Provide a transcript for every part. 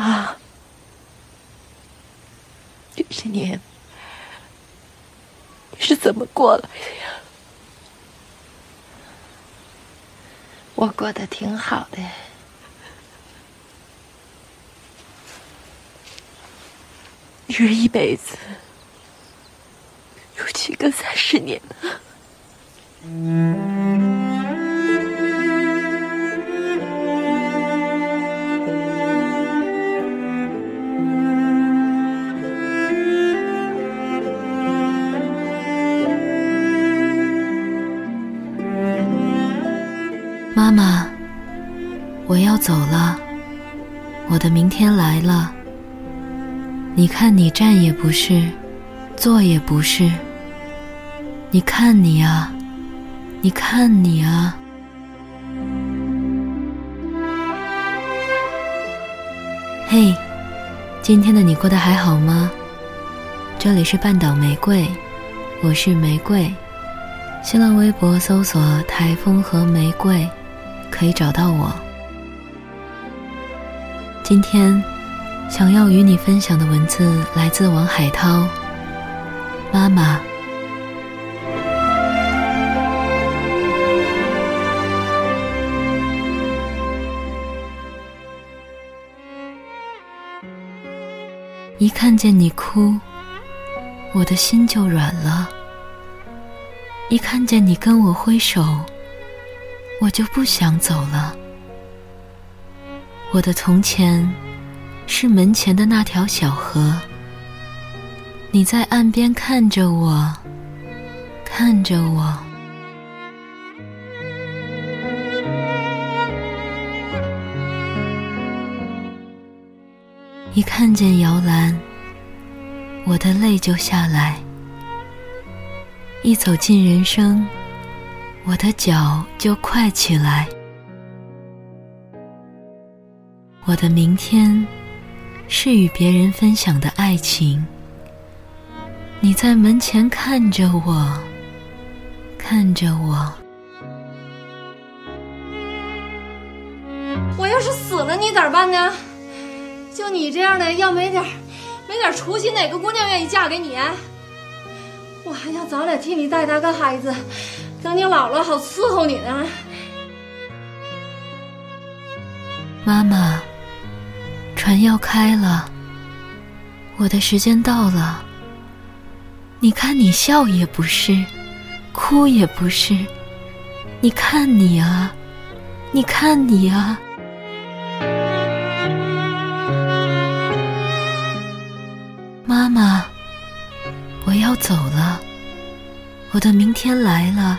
妈，这些年你是怎么过来的呀？我过得挺好的。女人一辈子有几个三十年呢？妈妈，我要走了，我的明天来了。你看，你站也不是，坐也不是。你看你啊，你看你啊。嘿，今天的你过得还好吗？这里是半岛玫瑰，我是玫瑰。新浪微博搜索“台风和玫瑰”。可以找到我。今天想要与你分享的文字来自王海涛。妈妈，一看见你哭，我的心就软了；一看见你跟我挥手。我就不想走了。我的从前是门前的那条小河，你在岸边看着我，看着我。一看见摇篮，我的泪就下来。一走进人生。我的脚就快起来，我的明天是与别人分享的爱情。你在门前看着我，看着我。我要是死了，你咋办呢？就你这样的，要没点没点出息，哪个姑娘愿意嫁给你？我还要早点替你带大个孩子。等你老了，好伺候你呢。妈妈，船要开了，我的时间到了。你看，你笑也不是，哭也不是，你看你啊，你看你啊。妈妈，我要走了，我的明天来了。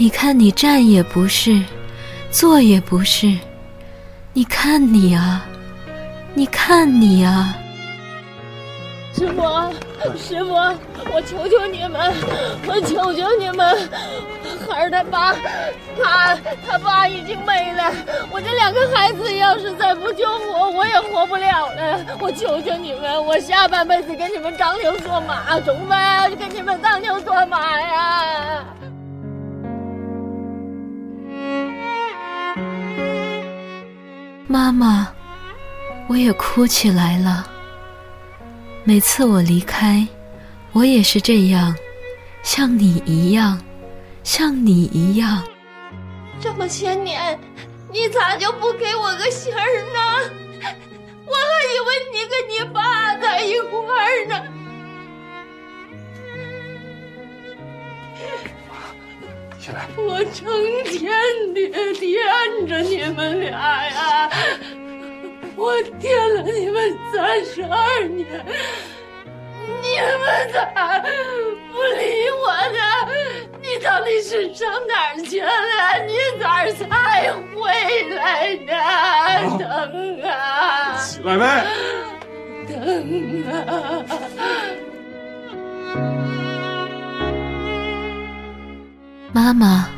你看，你站也不是，坐也不是，你看你啊，你看你啊！师傅，师傅，我求求你们，我求求你们，孩儿他爸，他他爸已经没了，我这两个孩子要是再不救活，我也活不了了。我求求你们，我下半辈子给你们当牛做马，中呗，给你们当牛做马呀！妈妈，我也哭起来了。每次我离开，我也是这样，像你一样，像你一样。这么些年，你咋就不给我个信儿呢？我还以为你跟你爸在一块儿呢。我成天的惦着你们俩呀，我惦了你们三十二年，你们咋不理我呢？你到底是上哪儿去了？你咋才回来呢？等啊！起来没？等啊！妈妈，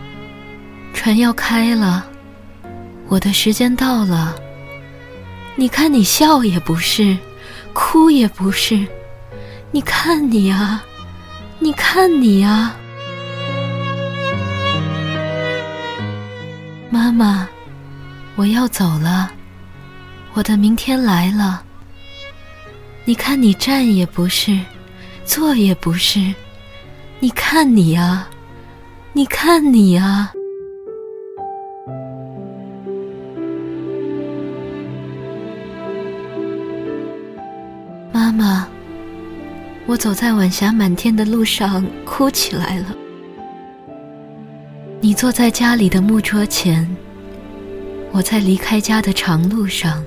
船要开了，我的时间到了。你看，你笑也不是，哭也不是，你看你啊，你看你啊。妈妈，我要走了，我的明天来了。你看，你站也不是，坐也不是，你看你啊，你看你啊。妈妈，我走在晚霞满天的路上，哭起来了。你坐在家里的木桌前，我在离开家的长路上，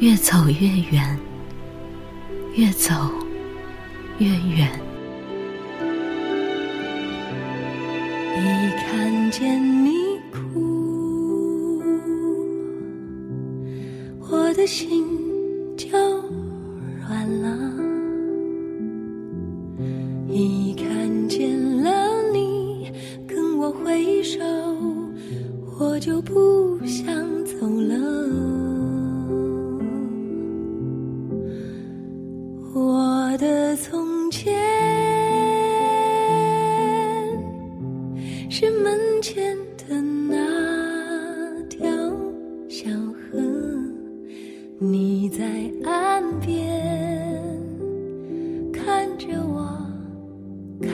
越走越远，越走越远。一看见你哭，我的心就软了；一看见了你跟我挥手，我就不想走了。你在岸边看着我，看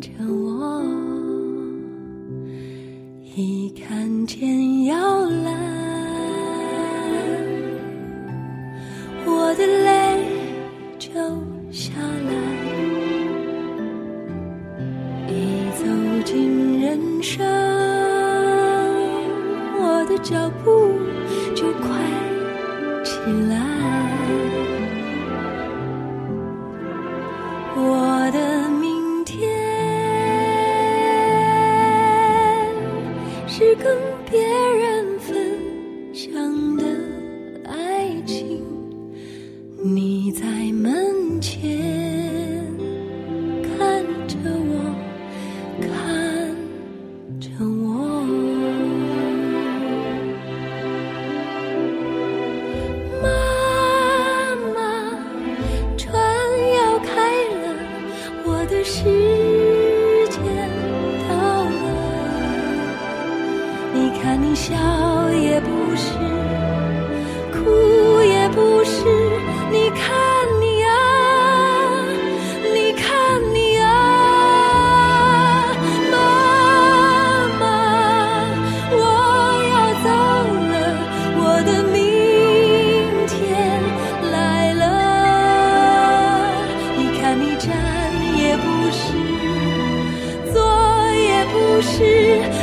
着我，一看见摇篮，我的泪就下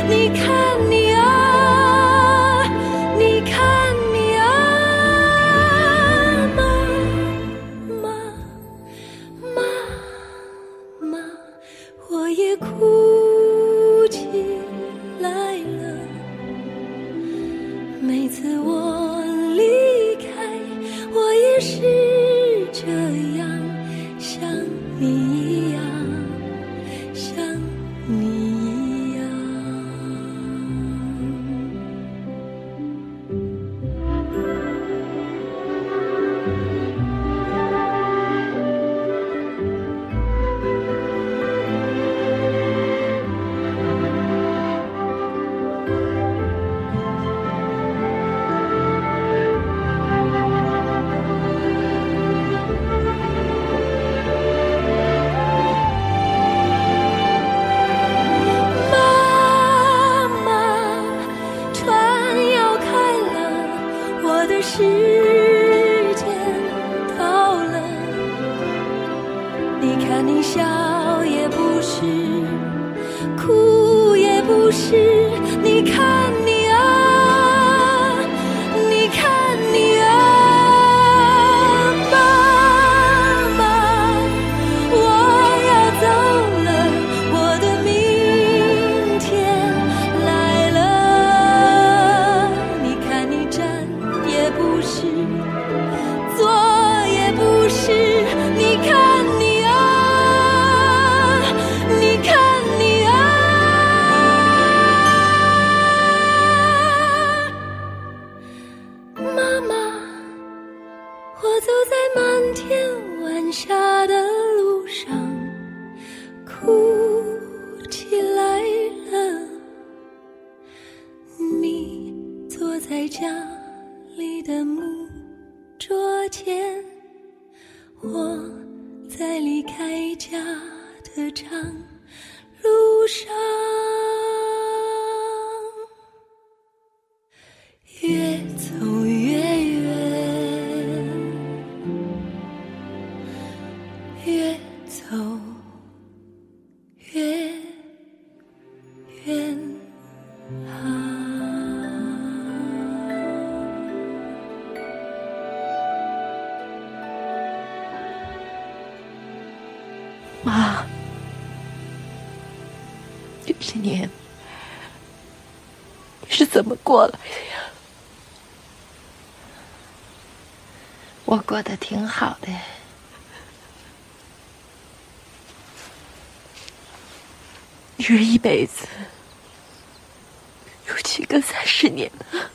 你看你的时间到了。你看，你笑也不是，哭也不是，里的木桌前，我在离开家的长路上，越走越远，越走越是怎么过来的呀？我过得挺好的。女人一辈子有几个三十年呢？